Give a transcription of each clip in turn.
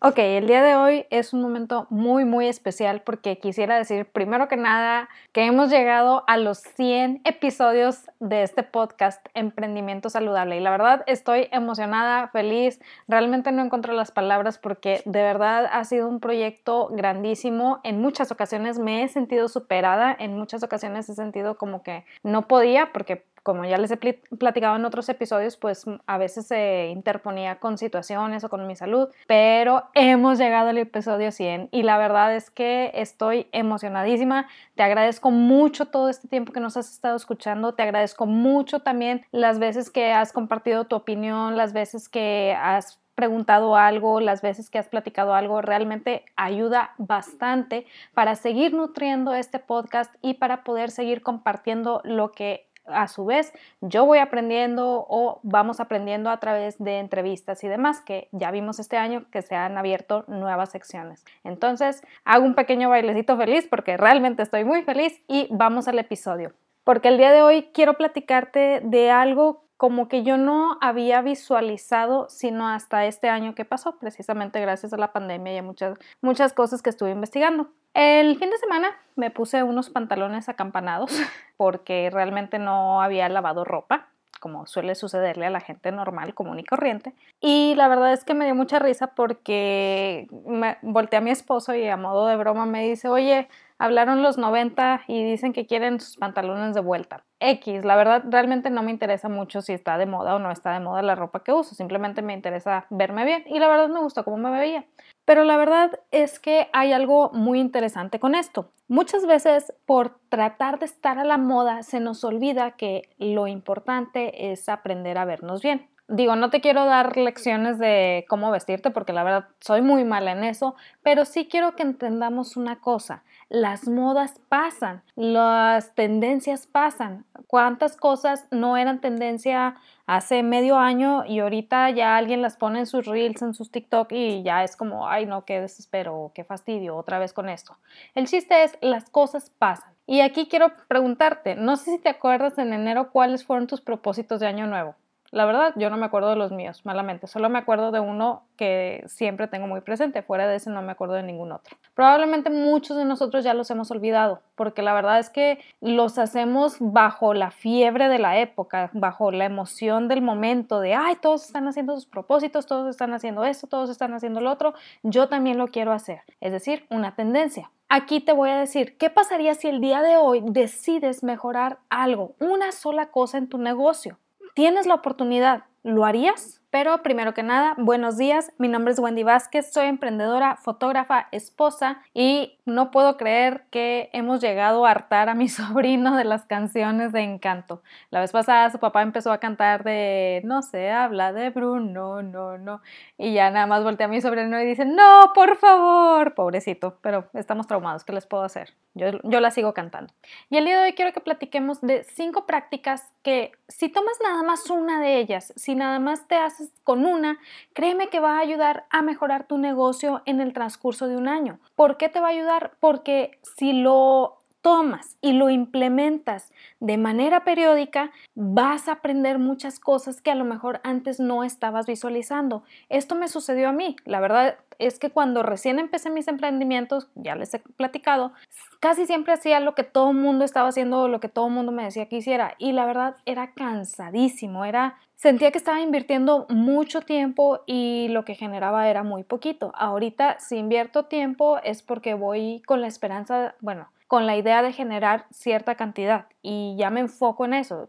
Ok, el día de hoy es un momento muy, muy especial porque quisiera decir primero que nada que hemos llegado a los 100 episodios de este podcast Emprendimiento Saludable y la verdad estoy emocionada, feliz, realmente no encuentro las palabras porque de verdad ha sido un proyecto grandísimo. En muchas ocasiones me he sentido superada, en muchas ocasiones he sentido como que no podía porque como ya les he platicado en otros episodios, pues a veces se interponía con situaciones o con mi salud, pero hemos llegado al episodio 100 y la verdad es que estoy emocionadísima. Te agradezco mucho todo este tiempo que nos has estado escuchando, te agradezco mucho también las veces que has compartido tu opinión, las veces que has preguntado algo, las veces que has platicado algo, realmente ayuda bastante para seguir nutriendo este podcast y para poder seguir compartiendo lo que a su vez yo voy aprendiendo o vamos aprendiendo a través de entrevistas y demás que ya vimos este año que se han abierto nuevas secciones. Entonces hago un pequeño bailecito feliz porque realmente estoy muy feliz y vamos al episodio. Porque el día de hoy quiero platicarte de algo como que yo no había visualizado sino hasta este año que pasó, precisamente gracias a la pandemia y a muchas, muchas cosas que estuve investigando. El fin de semana me puse unos pantalones acampanados porque realmente no había lavado ropa como suele sucederle a la gente normal, común y corriente. Y la verdad es que me dio mucha risa porque me volteé a mi esposo y a modo de broma me dice, oye, hablaron los 90 y dicen que quieren sus pantalones de vuelta. X, la verdad realmente no me interesa mucho si está de moda o no está de moda la ropa que uso, simplemente me interesa verme bien y la verdad me gustó cómo me veía. Pero la verdad es que hay algo muy interesante con esto. Muchas veces por tratar de estar a la moda se nos olvida que lo importante es aprender a vernos bien. Digo, no te quiero dar lecciones de cómo vestirte porque la verdad soy muy mala en eso, pero sí quiero que entendamos una cosa las modas pasan, las tendencias pasan. ¿Cuántas cosas no eran tendencia hace medio año y ahorita ya alguien las pone en sus reels, en sus TikTok y ya es como, ay no, qué desespero, qué fastidio, otra vez con esto? El chiste es, las cosas pasan. Y aquí quiero preguntarte, no sé si te acuerdas en enero cuáles fueron tus propósitos de año nuevo. La verdad, yo no me acuerdo de los míos, malamente. Solo me acuerdo de uno que siempre tengo muy presente. Fuera de ese no me acuerdo de ningún otro. Probablemente muchos de nosotros ya los hemos olvidado, porque la verdad es que los hacemos bajo la fiebre de la época, bajo la emoción del momento de, ay, todos están haciendo sus propósitos, todos están haciendo esto, todos están haciendo lo otro. Yo también lo quiero hacer. Es decir, una tendencia. Aquí te voy a decir, ¿qué pasaría si el día de hoy decides mejorar algo, una sola cosa en tu negocio? Tienes la oportunidad, ¿lo harías? Pero primero que nada, buenos días. Mi nombre es Wendy Vázquez, soy emprendedora, fotógrafa, esposa y no puedo creer que hemos llegado a hartar a mi sobrino de las canciones de Encanto. La vez pasada su papá empezó a cantar de no se habla de Bruno, no, no. Y ya nada más volteé a mi sobrino y dice, no, por favor, pobrecito, pero estamos traumados, ¿qué les puedo hacer? Yo, yo la sigo cantando. Y el día de hoy quiero que platiquemos de cinco prácticas que si tomas nada más una de ellas, si nada más te haces con una, créeme que va a ayudar a mejorar tu negocio en el transcurso de un año. ¿Por qué te va a ayudar? Porque si lo tomas y lo implementas de manera periódica, vas a aprender muchas cosas que a lo mejor antes no estabas visualizando. Esto me sucedió a mí. La verdad es que cuando recién empecé mis emprendimientos, ya les he platicado, casi siempre hacía lo que todo el mundo estaba haciendo, lo que todo el mundo me decía que hiciera. Y la verdad era cansadísimo, era Sentía que estaba invirtiendo mucho tiempo y lo que generaba era muy poquito. Ahorita si invierto tiempo es porque voy con la esperanza, bueno, con la idea de generar cierta cantidad y ya me enfoco en eso.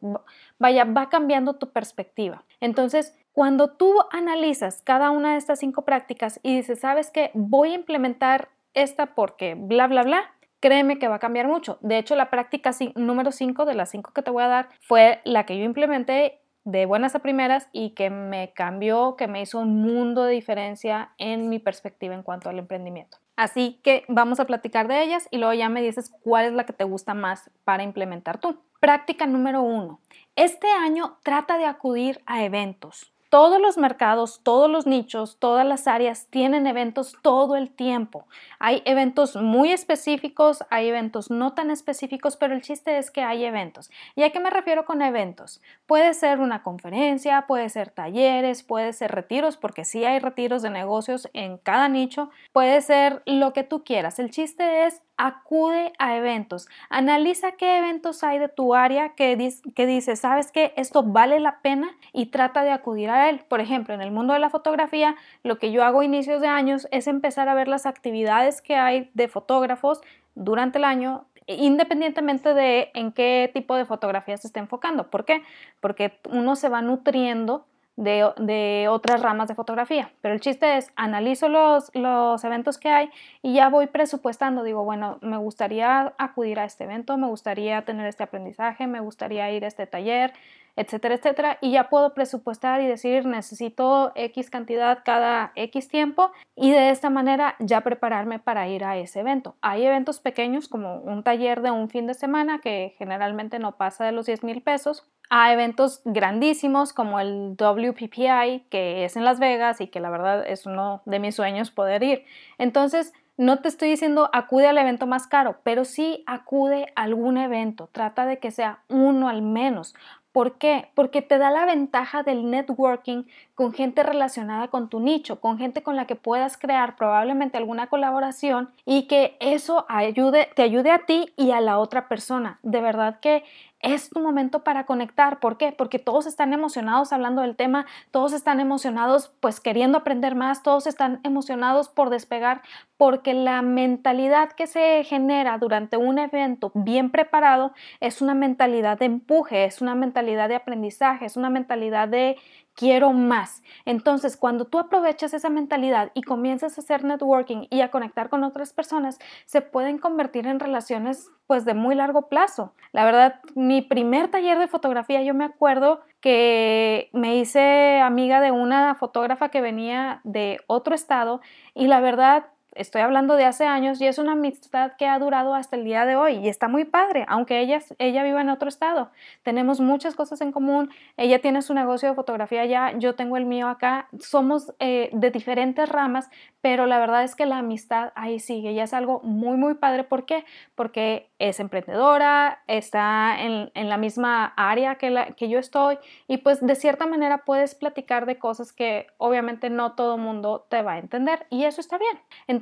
Vaya, va cambiando tu perspectiva. Entonces, cuando tú analizas cada una de estas cinco prácticas y dices, ¿sabes qué? Voy a implementar esta porque bla, bla, bla, créeme que va a cambiar mucho. De hecho, la práctica número 5 de las 5 que te voy a dar fue la que yo implementé de buenas a primeras y que me cambió, que me hizo un mundo de diferencia en mi perspectiva en cuanto al emprendimiento. Así que vamos a platicar de ellas y luego ya me dices cuál es la que te gusta más para implementar tú. Práctica número uno. Este año trata de acudir a eventos. Todos los mercados, todos los nichos, todas las áreas tienen eventos todo el tiempo. Hay eventos muy específicos, hay eventos no tan específicos, pero el chiste es que hay eventos. ¿Y a qué me refiero con eventos? Puede ser una conferencia, puede ser talleres, puede ser retiros, porque sí hay retiros de negocios en cada nicho, puede ser lo que tú quieras. El chiste es acude a eventos, analiza qué eventos hay de tu área que, dice, sabes que esto vale la pena y trata de acudir a él. Por ejemplo, en el mundo de la fotografía, lo que yo hago a inicios de años es empezar a ver las actividades que hay de fotógrafos durante el año independientemente de en qué tipo de fotografía se esté enfocando. ¿Por qué? Porque uno se va nutriendo de, otras ramas de fotografía. Pero el chiste es, analizo los, los eventos que hay y ya voy presupuestando. Digo, bueno, me gustaría acudir a este evento, me gustaría tener este aprendizaje, me gustaría ir a este taller, etcétera, etcétera. Y ya puedo presupuestar y decir, necesito X cantidad cada X tiempo y de esta manera ya prepararme para ir a ese evento. Hay eventos pequeños como un taller de un fin de semana que generalmente no pasa de los 10 mil pesos a eventos grandísimos como el WPPI, que es en Las Vegas y que la verdad es uno de mis sueños poder ir. Entonces, no te estoy diciendo acude al evento más caro, pero sí acude a algún evento. Trata de que sea uno al menos. ¿Por qué? Porque te da la ventaja del networking con gente relacionada con tu nicho, con gente con la que puedas crear probablemente alguna colaboración y que eso ayude, te ayude a ti y a la otra persona. De verdad que es tu momento para conectar. ¿Por qué? Porque todos están emocionados hablando del tema, todos están emocionados pues queriendo aprender más, todos están emocionados por despegar, porque la mentalidad que se genera durante un evento bien preparado es una mentalidad de empuje, es una mentalidad de aprendizaje, es una mentalidad de quiero más. Entonces, cuando tú aprovechas esa mentalidad y comienzas a hacer networking y a conectar con otras personas, se pueden convertir en relaciones pues de muy largo plazo. La verdad, mi primer taller de fotografía, yo me acuerdo que me hice amiga de una fotógrafa que venía de otro estado y la verdad estoy hablando de hace años y es una amistad que ha durado hasta el día de hoy y está muy padre, aunque ella, ella viva en otro estado. Tenemos muchas cosas en común, ella tiene su negocio de fotografía allá, yo tengo el mío acá, somos eh, de diferentes ramas, pero la verdad es que la amistad ahí sigue y es algo muy, muy padre. ¿Por qué? Porque es emprendedora, está en, la misma área que, la, que yo estoy y pues de cierta manera puedes platicar de cosas que obviamente no todo mundo te va a entender y eso está bien. Entonces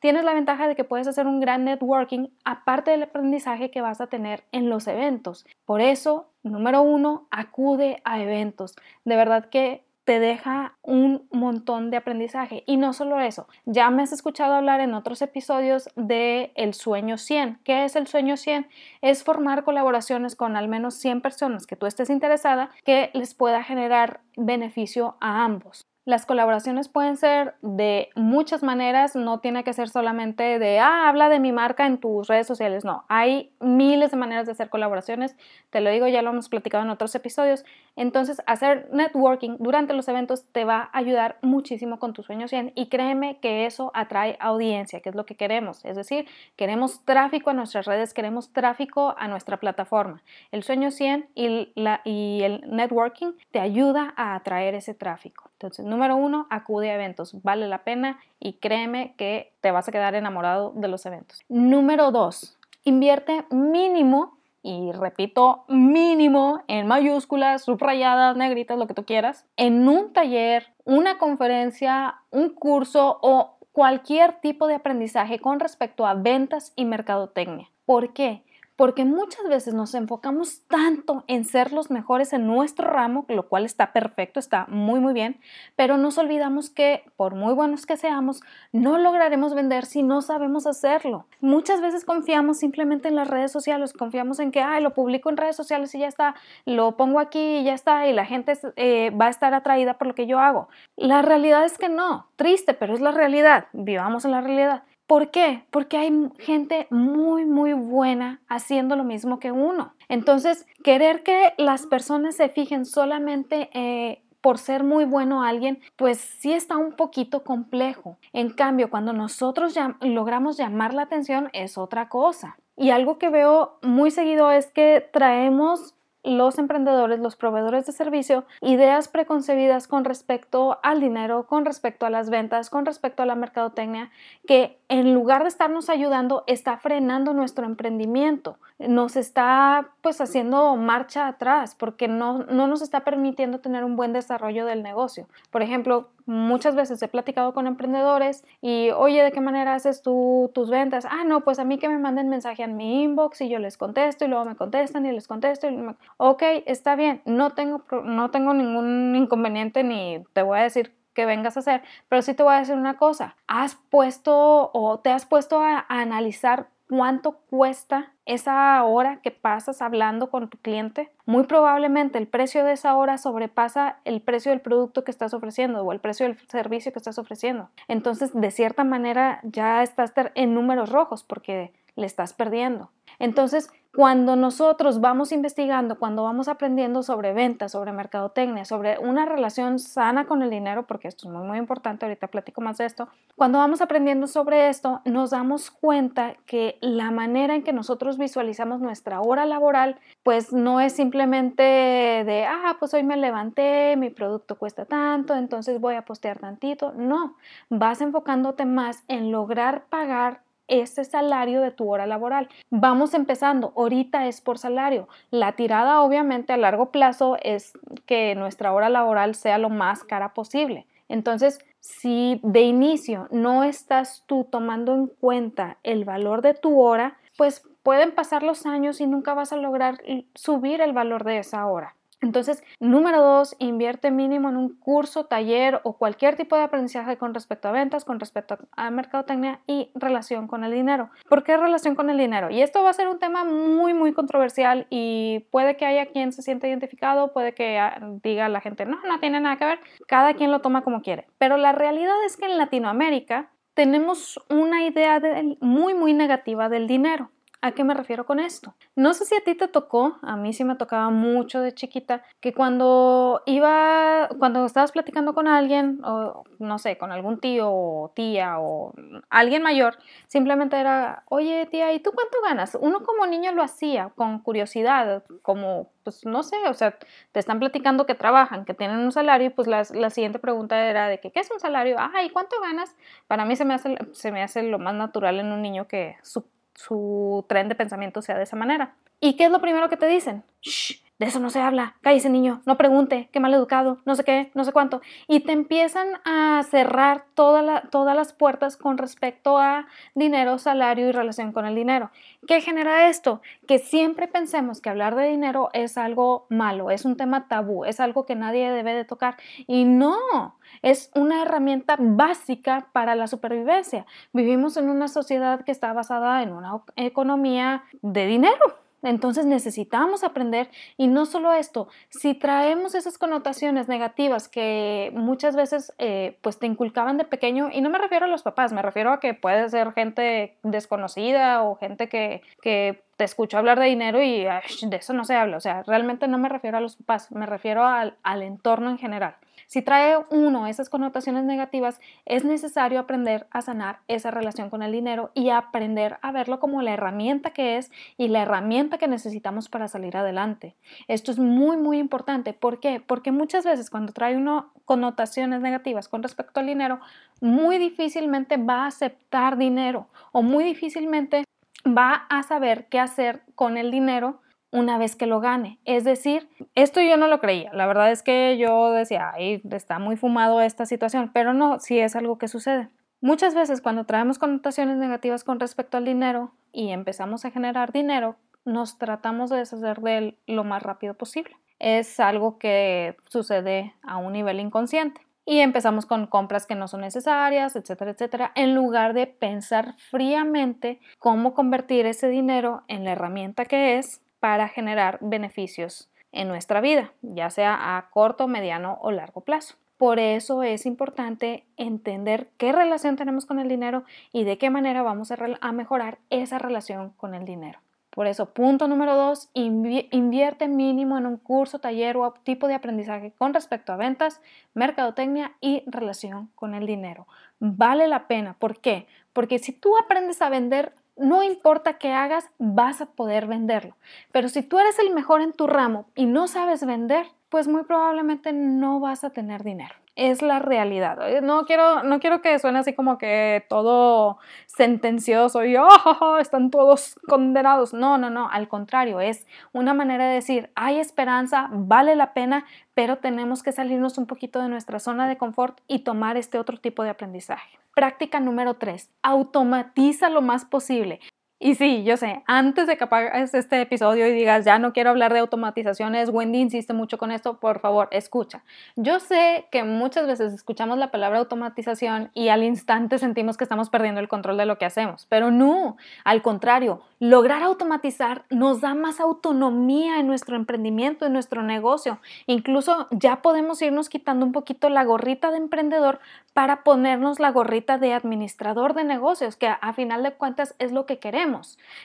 tienes la ventaja de que puedes hacer un gran networking aparte del aprendizaje que vas a tener en los eventos. Por eso, número uno, acude a eventos. De verdad que te deja un montón de aprendizaje. Y no solo eso, ya me has escuchado hablar en otros episodios de el sueño 100. ¿Qué es el sueño 100? Es formar colaboraciones con al menos 100 personas que tú estés interesada que les pueda generar beneficio a ambos. Las colaboraciones pueden ser de muchas maneras, no tiene que ser solamente de, ah, habla de mi marca en tus redes sociales, no, hay miles de maneras de hacer colaboraciones, te lo digo, ya lo hemos platicado en otros episodios, entonces hacer networking durante los eventos te va a ayudar muchísimo con tus sueños 100 y créeme que eso atrae audiencia, que es lo que queremos, es decir, queremos tráfico a nuestras redes, queremos tráfico a nuestra plataforma. El sueño 100 y, la, y el networking te ayuda a atraer ese tráfico. Entonces, número uno, acude a eventos, vale la pena y créeme que te vas a quedar enamorado de los eventos. Número dos, invierte mínimo, y repito, mínimo en mayúsculas, subrayadas, negritas, lo que tú quieras, en un taller, una conferencia, un curso o cualquier tipo de aprendizaje con respecto a ventas y mercadotecnia. ¿Por qué? Porque muchas veces nos enfocamos tanto en ser los mejores en nuestro ramo, lo cual está perfecto, está muy muy bien, pero nos olvidamos que por muy buenos que seamos, no lograremos vender si no sabemos hacerlo. Muchas veces confiamos simplemente en las redes sociales, confiamos en que, ay, lo publico en redes sociales y ya está, lo pongo aquí y ya está, y la gente eh, va a estar atraída por lo que yo hago. La realidad es que no, triste, pero es la realidad, vivamos en la realidad. ¿Por qué? Porque hay gente muy, muy buena haciendo lo mismo que uno. Entonces, querer que las personas se fijen solamente eh, por ser muy bueno a alguien, pues sí está un poquito complejo. En cambio, cuando nosotros logramos llamar la atención es otra cosa. Y algo que veo muy seguido es que traemos los emprendedores, los proveedores de servicio, ideas preconcebidas con respecto al dinero, con respecto a las ventas, con respecto a la mercadotecnia, que en lugar de estarnos ayudando, está frenando nuestro emprendimiento, nos está pues haciendo marcha atrás porque no, no nos está permitiendo tener un buen desarrollo del negocio. Por ejemplo, muchas veces he platicado con emprendedores y, oye, ¿de qué manera haces tú tus ventas? Ah, no, pues a mí que me manden mensaje en mi inbox y yo les contesto y luego me contestan y les contesto. Y Ok, está bien, no tengo, no tengo ningún inconveniente ni te voy a decir que vengas a hacer, pero sí te voy a decir una cosa, has puesto o te has puesto a analizar cuánto cuesta esa hora que pasas hablando con tu cliente. Muy probablemente el precio de esa hora sobrepasa el precio del producto que estás ofreciendo o el precio del servicio que estás ofreciendo. Entonces, de cierta manera, ya estás en números rojos porque le estás perdiendo. Entonces, cuando nosotros vamos investigando, cuando vamos aprendiendo sobre ventas, sobre mercadotecnia, sobre una relación sana con el dinero, porque esto es muy, muy importante, ahorita platico más de esto, cuando vamos aprendiendo sobre esto, nos damos cuenta que la manera en que nosotros visualizamos nuestra hora laboral, pues no es simplemente de, ah, pues hoy me levanté, mi producto cuesta tanto, entonces voy a postear tantito. No, vas enfocándote más en lograr pagar ese salario de tu hora laboral. Vamos empezando, ahorita es por salario. La tirada obviamente a largo plazo es que nuestra hora laboral sea lo más cara posible. Entonces, si de inicio no estás tú tomando en cuenta el valor de tu hora, pues pueden pasar los años y nunca vas a lograr subir el valor de esa hora. Entonces, número dos, invierte mínimo en un curso, taller o cualquier tipo de aprendizaje con respecto a ventas, con respecto a mercadotecnia y relación con el dinero. ¿Por qué relación con el dinero? Y esto va a ser un tema muy, muy controversial y puede que haya quien se sienta identificado, puede que ah, diga la gente, no, no tiene nada que ver. Cada quien lo toma como quiere. Pero la realidad es que en Latinoamérica tenemos una idea muy, muy negativa del dinero. ¿A qué me refiero con esto? No sé si a ti te tocó, a mí sí me tocaba mucho de chiquita, que cuando iba, cuando estabas platicando con alguien, o no sé, con algún tío o tía o alguien mayor, simplemente era, oye tía, ¿y tú cuánto ganas? Uno como niño lo hacía con curiosidad, como, pues no sé, o sea, te están platicando que trabajan, que tienen un salario y pues la, siguiente pregunta era de que, ¿qué es un salario? Ah, ¿y cuánto ganas? Para mí se me hace, se me hace lo más natural en un niño que su su tren de pensamiento sea de esa manera. ¿Y qué es lo primero que te dicen? Shh, de eso no se habla, cállese niño, no pregunte, qué mal educado, no sé qué, no sé cuánto. Y te empiezan a cerrar todas las puertas con respecto a dinero, salario y relación con el dinero. ¿Qué genera esto? Que siempre pensemos que hablar de dinero es algo malo, es un tema tabú, es algo que nadie debe de tocar. Y no, es una herramienta básica para la supervivencia. Vivimos en una sociedad que está basada en una economía de dinero entonces necesitamos aprender y no solo esto, si traemos esas connotaciones negativas que muchas veces eh, pues te inculcaban de pequeño, y no me refiero a los papás, me refiero a que puede ser gente desconocida o gente que, que te escuchó hablar de dinero y de eso no se habla, o sea, realmente no me refiero a los papás, me refiero al, al entorno en general. Si trae uno esas connotaciones negativas, es necesario aprender a sanar esa relación con el dinero y aprender a verlo como la herramienta que es y la herramienta que necesitamos para salir adelante. Esto es muy, muy importante. ¿Por qué? Porque muchas veces cuando trae uno connotaciones negativas con respecto al dinero, muy difícilmente va a aceptar dinero o muy difícilmente va a saber qué hacer con el dinero una vez que lo gane. Es decir, esto yo no lo creía. La verdad es que yo decía, ay, está muy fumado esta situación, pero no, sí es algo que sucede. Muchas veces cuando traemos connotaciones negativas con respecto al dinero y empezamos a generar dinero, nos tratamos de deshacer de él lo más rápido posible. Es algo que sucede a un nivel inconsciente. Y empezamos con compras que no son necesarias, etcétera, etcétera, en lugar de pensar fríamente cómo convertir ese dinero en la herramienta que es para generar beneficios en nuestra vida, ya sea a corto, mediano o largo plazo. Por eso es importante entender qué relación tenemos con el dinero y de qué manera vamos a, mejorar esa relación con el dinero. Por eso, punto número dos, invierte mínimo en un curso, taller o tipo de aprendizaje con respecto a ventas, mercadotecnia y relación con el dinero. Vale la pena. ¿Por qué? Porque si tú aprendes a vender no importa qué hagas, vas a poder venderlo. Pero si tú eres el mejor en tu ramo y no sabes vender, pues muy probablemente no vas a tener dinero es la realidad. No quiero, no quiero que suene así como que todo sentencioso y oh, están todos condenados. No, no, no, al contrario, es una manera de decir, hay esperanza, vale la pena, pero tenemos que salirnos un poquito de nuestra zona de confort y tomar este otro tipo de aprendizaje. Práctica número 3. Automatiza lo más posible. Y sí, yo sé, antes de que apagues este episodio y digas, ya no quiero hablar de automatizaciones, Wendy insiste mucho con esto, por favor, escucha. Yo sé que muchas veces escuchamos la palabra automatización y al instante sentimos que estamos perdiendo el control de lo que hacemos, pero no, al contrario, lograr automatizar nos da más autonomía en nuestro emprendimiento, en nuestro negocio. Incluso ya podemos irnos quitando un poquito la gorrita de emprendedor para ponernos la gorrita de administrador de negocios, que a, final de cuentas es lo que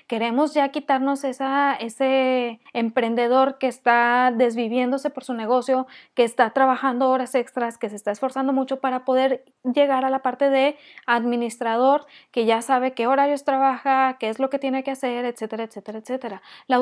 queremos ya quitarnos esa, ese emprendedor que está desviviéndose por su negocio, que está trabajando horas extras, que se está esforzando mucho para poder llegar a la parte de administrador, que ya sabe qué horarios trabaja, qué es lo que tiene que hacer, etcétera, etcétera, etcétera. La,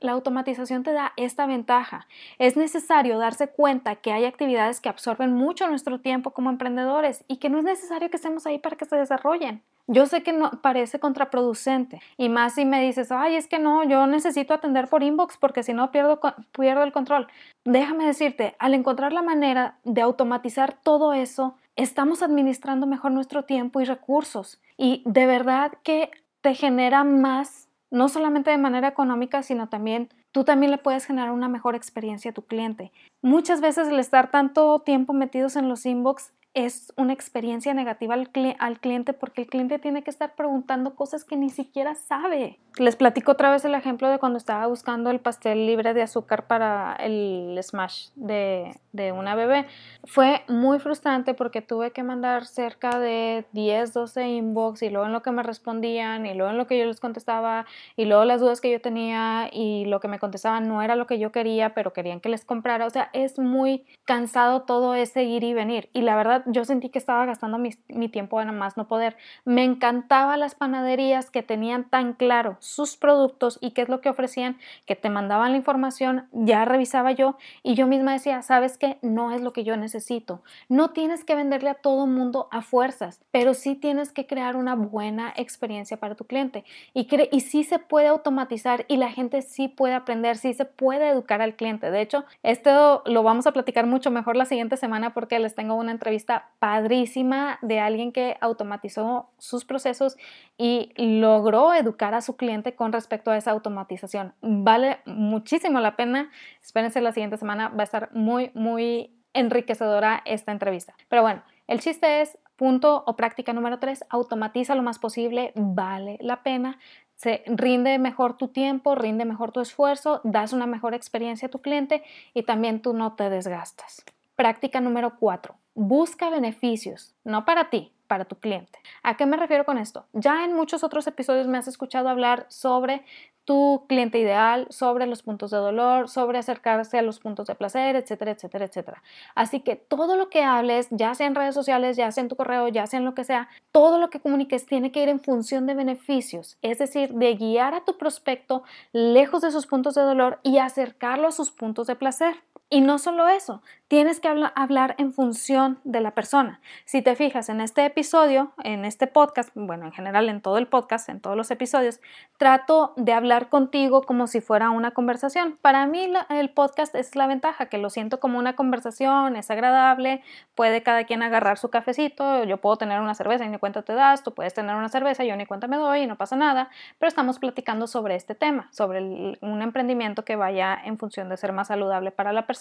la automatización te da esta ventaja. Es necesario darse cuenta que hay actividades que absorben mucho nuestro tiempo como emprendedores y que no es necesario que estemos ahí para que se desarrollen. Yo sé que no parece contraproducente y más si me dices, ay, es que no, yo necesito atender por inbox porque si no pierdo, pierdo el control. Déjame decirte, al encontrar la manera de automatizar todo eso, estamos administrando mejor nuestro tiempo y recursos y de verdad que te genera más, no solamente de manera económica, sino también tú también le puedes generar una mejor experiencia a tu cliente. Muchas veces el estar tanto tiempo metidos en los inbox es una experiencia negativa al, al, cliente porque el cliente tiene que estar preguntando cosas que ni siquiera sabe. Les platico otra vez el ejemplo de cuando estaba buscando el pastel libre de azúcar para el smash de, de una bebé. Fue muy frustrante porque tuve que mandar cerca de 10, 12 inbox y luego en lo que me respondían y luego en lo que yo les contestaba y luego las dudas que yo tenía y lo que me contestaban no era lo que yo quería, pero querían que les comprara. O sea, es muy cansado todo ese ir y venir. Y la verdad, yo sentí que estaba gastando mi, mi tiempo en más no poder. Me encantaba las panaderías que tenían tan claro sus productos y qué es lo que ofrecían, que te mandaban la información, ya revisaba yo y yo misma decía, sabes que no es lo que yo necesito. No tienes que venderle a todo mundo a fuerzas, pero sí tienes que crear una buena experiencia para tu cliente y, y sí se puede automatizar y la gente sí puede aprender, sí se puede educar al cliente. De hecho, esto lo vamos a platicar mucho mejor la siguiente semana porque les tengo una entrevista padrísima de alguien que automatizó sus procesos y logró educar a su cliente con respecto a esa automatización. Vale muchísimo la pena. Espérense la siguiente semana, va a estar muy, muy enriquecedora esta entrevista. Pero bueno, el chiste es, punto o práctica número 3, automatiza lo más posible, vale la pena. Se rinde mejor tu tiempo, rinde mejor tu esfuerzo, das una mejor experiencia a tu cliente y también tú no te desgastas. Práctica número 4. Busca beneficios, no para ti, para tu cliente. ¿A qué me refiero con esto? Ya en muchos otros episodios me has escuchado hablar sobre tu cliente ideal, sobre los puntos de dolor, sobre acercarse a los puntos de placer, etcétera, etcétera, etcétera. Así que todo lo que hables, ya sea en redes sociales, ya sea en tu correo, ya sea en lo que sea, todo lo que comuniques tiene que ir en función de beneficios, es decir, de guiar a tu prospecto lejos de sus puntos de dolor y acercarlo a sus puntos de placer. Y no solo eso, tienes que hablar en función de la persona. Si te fijas en este episodio, en este podcast, bueno, en general en todo el podcast, en todos los episodios, trato de hablar contigo como si fuera una conversación. Para mí el podcast es la ventaja, que lo siento como una conversación, es agradable, puede cada quien agarrar su cafecito, yo puedo tener una cerveza y ni cuenta te das, tú puedes tener una cerveza, yo ni cuenta me doy y no pasa nada, pero estamos platicando sobre este tema, sobre un emprendimiento que vaya en función de ser más saludable para la persona.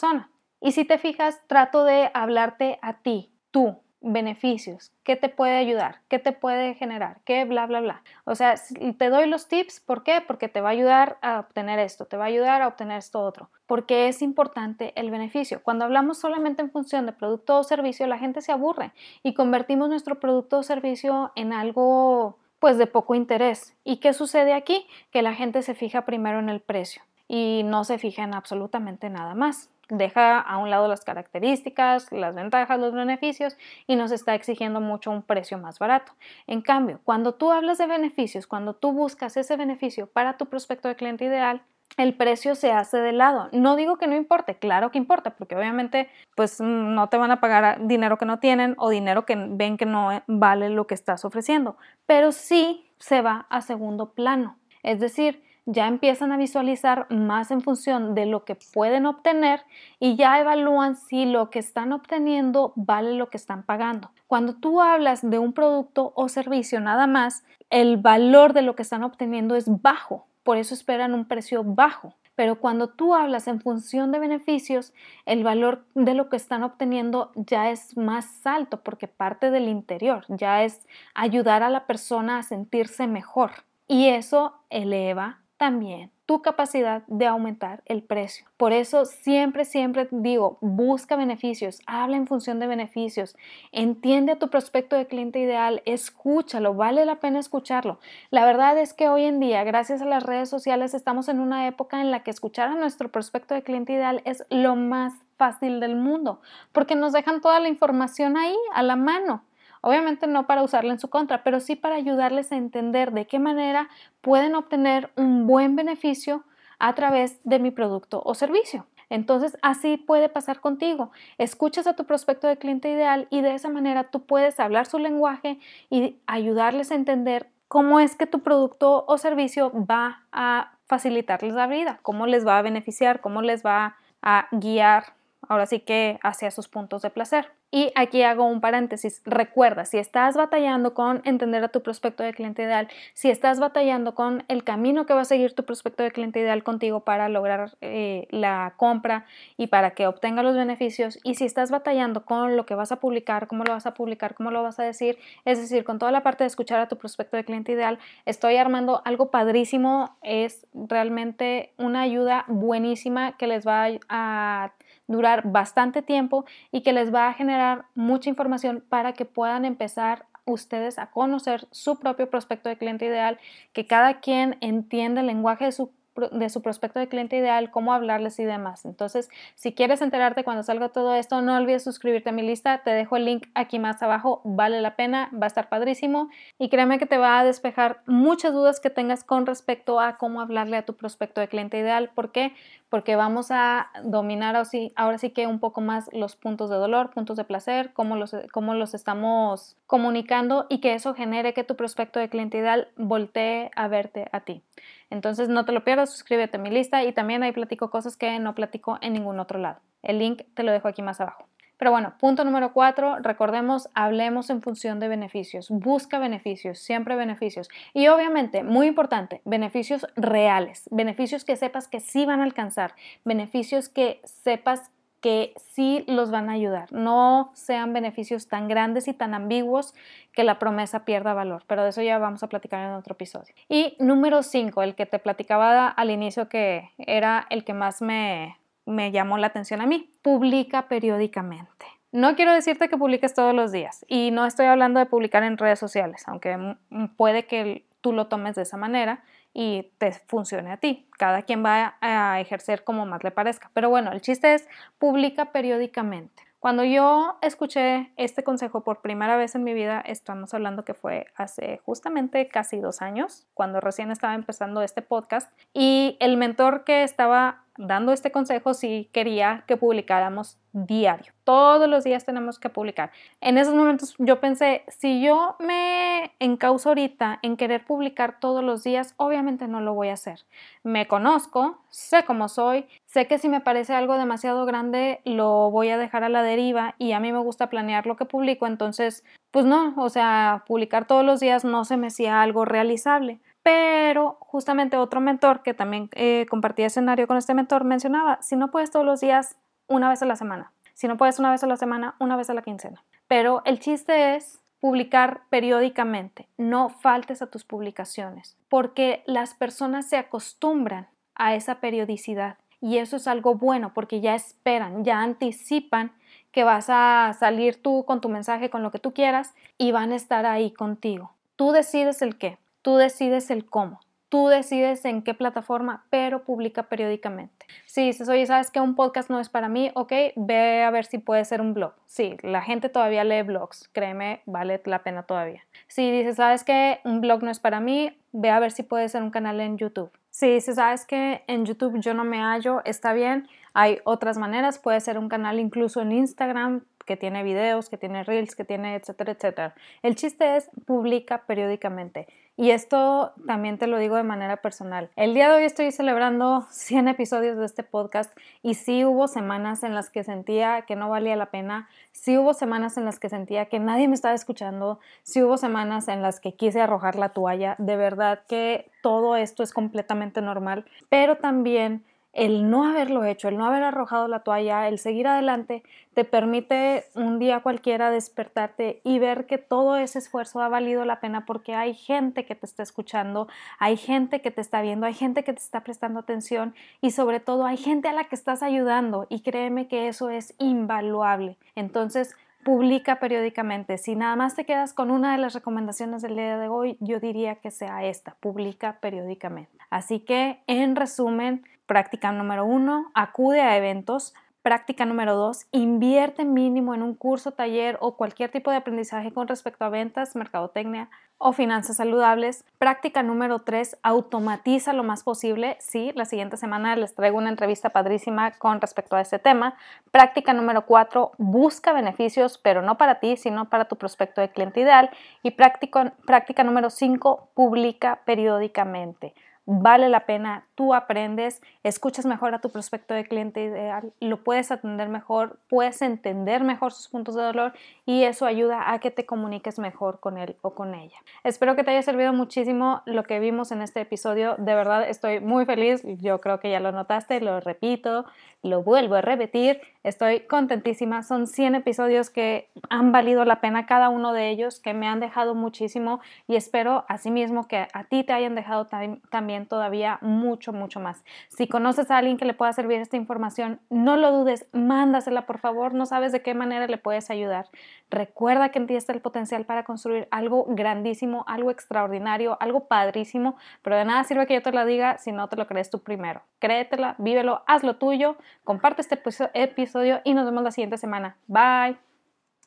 Y si te fijas, trato de hablarte a ti, tú, beneficios, qué te puede ayudar, qué te puede generar, qué bla, bla, bla. O sea, te doy los tips, ¿por qué? Porque te va a ayudar a obtener esto, te va a ayudar a obtener esto otro, porque es importante el beneficio. Cuando hablamos solamente en función de producto o servicio, la gente se aburre y convertimos nuestro producto o servicio en algo pues de poco interés. ¿Y qué sucede aquí? Que la gente se fija primero en el precio y no se fija en absolutamente nada más. Deja a un lado las características, las ventajas, los beneficios y nos está exigiendo mucho un precio más barato. En cambio, cuando tú hablas de beneficios, cuando tú buscas ese beneficio para tu prospecto de cliente ideal, el precio se hace de lado. No digo que no importe, claro que importa, porque obviamente pues no te van a pagar dinero que no tienen o dinero que ven que no vale lo que estás ofreciendo, pero sí se va a segundo plano. Es decir, ya empiezan a visualizar más en función de lo que pueden obtener y ya evalúan si lo que están obteniendo vale lo que están pagando. Cuando tú hablas de un producto o servicio nada más, el valor de lo que están obteniendo es bajo, por eso esperan un precio bajo. Pero cuando tú hablas en función de beneficios, el valor de lo que están obteniendo ya es más alto porque parte del interior, ya es ayudar a la persona a sentirse mejor. Y eso eleva también tu capacidad de aumentar el precio. Por eso siempre, siempre digo, busca beneficios, habla en función de beneficios, entiende a tu prospecto de cliente ideal, escúchalo, vale la pena escucharlo. La verdad es que hoy en día, gracias a las redes sociales, estamos en una época en la que escuchar a nuestro prospecto de cliente ideal es lo más fácil del mundo, porque nos dejan toda la información ahí, a la mano. Obviamente no para usarla en su contra, pero sí para ayudarles a entender de qué manera pueden obtener un buen beneficio a través de mi producto o servicio. Entonces, así puede pasar contigo. Escuchas a tu prospecto de cliente ideal y de esa manera tú puedes hablar su lenguaje y ayudarles a entender cómo es que tu producto o servicio va a facilitarles la vida, cómo les va a beneficiar, cómo les va a guiar ahora sí que hacia sus puntos de placer. Y aquí hago un paréntesis. Recuerda, si estás batallando con entender a tu prospecto de cliente ideal, si estás batallando con el camino que va a seguir tu prospecto de cliente ideal contigo para lograr eh, la compra y para que obtenga los beneficios, y si estás batallando con lo que vas a publicar, cómo lo vas a publicar, cómo lo vas a decir, es decir, con toda la parte de escuchar a tu prospecto de cliente ideal, estoy armando algo padrísimo. Es realmente una ayuda buenísima que les va a durar bastante tiempo y que les va a generar mucha información para que puedan empezar ustedes a conocer su propio prospecto de cliente ideal, que cada quien entienda el lenguaje de su de su prospecto de cliente ideal, cómo hablarles y demás. Entonces, si quieres enterarte cuando salga todo esto, no olvides suscribirte a mi lista. Te dejo el link aquí más abajo. Vale la pena, va a estar padrísimo y créeme que te va a despejar muchas dudas que tengas con respecto a cómo hablarle a tu prospecto de cliente ideal. ¿Por qué? Porque vamos a dominar ahora sí que un poco más los puntos de dolor, puntos de placer, cómo los, cómo los estamos comunicando y que eso genere que tu prospecto de cliente ideal voltee a verte a ti. Entonces no te lo pierdas, suscríbete a mi lista y también ahí platico cosas que no platico en ningún otro lado. El link te lo dejo aquí más abajo. Pero bueno, punto número cuatro, recordemos, hablemos en función de beneficios. Busca beneficios, siempre beneficios. Y obviamente, muy importante, beneficios reales, beneficios que sepas que sí van a alcanzar, beneficios que sepas que sí los van a ayudar. No sean beneficios tan grandes y tan ambiguos que la promesa pierda valor, pero de eso ya vamos a platicar en otro episodio. Y número 5, el que te platicaba al inicio que era el que más me, me llamó la atención a mí, publica periódicamente. No quiero decirte que publiques todos los días y no estoy hablando de publicar en redes sociales, aunque puede que tú lo tomes de esa manera, y te funcione a ti. Cada quien va a ejercer como más le parezca. Pero bueno, el chiste es publica periódicamente. Cuando yo escuché este consejo por primera vez en mi vida, estamos hablando que fue hace justamente casi dos años, cuando recién estaba empezando este podcast, y el mentor que estaba dando este consejo sí quería que publicáramos diario. Todos los días tenemos que publicar. En esos momentos yo pensé, si yo me encauzo ahorita en querer publicar todos los días, obviamente no lo voy a hacer. Me conozco, sé cómo soy, sé que si me parece algo demasiado grande lo voy a dejar a la deriva y a mí me gusta planear lo que publico, entonces, pues no, o sea, publicar todos los días no se me hacía algo realizable. Pero justamente otro mentor que también eh, compartía escenario con este mentor mencionaba, si no puedes todos los días, una vez a la semana. Si no puedes una vez a la semana, una vez a la quincena. Pero el chiste es publicar periódicamente. No faltes a tus publicaciones, porque las personas se acostumbran a esa periodicidad. Y eso es algo bueno porque ya esperan, ya anticipan que vas a salir tú con tu mensaje, con lo que tú quieras y van a estar ahí contigo. Tú decides el qué. Tú decides el cómo. Tú decides en qué plataforma, pero publica periódicamente. Si dices, oye, ¿sabes que un podcast no es para mí? Ok, ve a ver si puede ser un blog. Sí, la gente todavía lee blogs, créeme, vale la pena todavía. Si dices, ¿sabes que un blog no es para mí? Ve a ver si puede ser un canal en YouTube. Si dices, ¿sabes que en YouTube yo no me hallo? Está bien, hay otras maneras, puede ser un canal incluso en Instagram, que tiene videos, que tiene reels, que tiene etcétera, etcétera. El chiste es publica periódicamente. Y esto también te lo digo de manera personal. El día de hoy estoy celebrando 100 episodios de este podcast y sí hubo semanas en las que sentía que no valía la pena, sí hubo semanas en las que sentía que nadie me estaba escuchando, sí hubo semanas en las que quise arrojar la toalla. De verdad que todo esto es completamente normal, pero también el no haberlo hecho, el no haber arrojado la toalla, el seguir adelante, te permite un día cualquiera despertarte y ver que todo ese esfuerzo ha valido la pena porque hay gente que te está escuchando, hay gente que te está viendo, hay gente que te está prestando atención y sobre todo hay gente a la que estás ayudando y créeme que eso es invaluable. Entonces, publica periódicamente. Si nada más te quedas con una de las recomendaciones del día de hoy, yo diría que sea esta, publica periódicamente. Así que, en resumen, práctica número uno, acude a eventos. Práctica número dos, invierte mínimo en un curso, taller o cualquier tipo de aprendizaje con respecto a ventas, mercadotecnia, o finanzas saludables. Práctica número 3, automatiza lo más posible. Sí, la siguiente semana les traigo una entrevista padrísima con respecto a este tema. Práctica número 4, busca beneficios, pero no para ti, sino para tu prospecto de cliente ideal. Y práctica, práctica número 5, publica periódicamente vale la pena, tú aprendes, escuchas mejor a tu prospecto de cliente ideal, lo puedes atender mejor, puedes entender mejor sus puntos de dolor y eso ayuda a que te comuniques mejor con él o con ella. Espero que te haya servido muchísimo lo que vimos en este episodio, de verdad estoy muy feliz, yo creo que ya lo notaste, lo repito, lo vuelvo a repetir, estoy contentísima, son 100 episodios que han valido la pena cada uno de ellos, que me han dejado muchísimo y espero asimismo que a ti te hayan dejado también todavía mucho, mucho más. Si conoces a alguien que le pueda servir esta información, no lo dudes, mándasela por favor, no sabes de qué manera le puedes ayudar. Recuerda que en ti está el potencial para construir algo grandísimo, algo extraordinario, algo padrísimo, pero de nada sirve que yo te lo diga si no te lo crees tú primero. Créetela, vívelo, haz lo tuyo, comparte este episodio y nos vemos la siguiente semana. Bye.